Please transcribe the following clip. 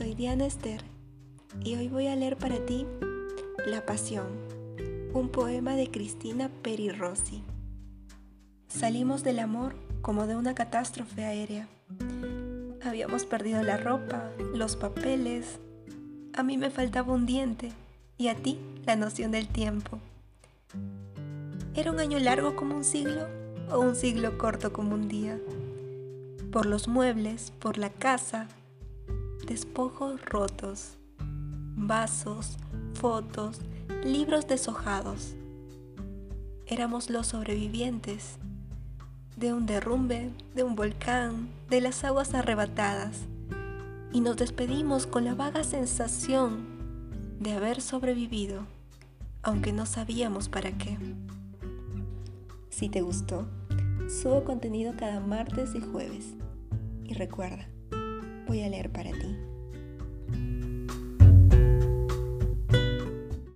Ana Esther y hoy voy a leer para ti La Pasión, un poema de Cristina Peri Rossi. Salimos del amor como de una catástrofe aérea. Habíamos perdido la ropa, los papeles. A mí me faltaba un diente y a ti la noción del tiempo. ¿Era un año largo como un siglo o un siglo corto como un día? Por los muebles, por la casa, despojos rotos, vasos, fotos, libros deshojados. Éramos los sobrevivientes de un derrumbe, de un volcán, de las aguas arrebatadas, y nos despedimos con la vaga sensación de haber sobrevivido, aunque no sabíamos para qué. Si te gustó, subo contenido cada martes y jueves. Y recuerda, voy a leer para ti.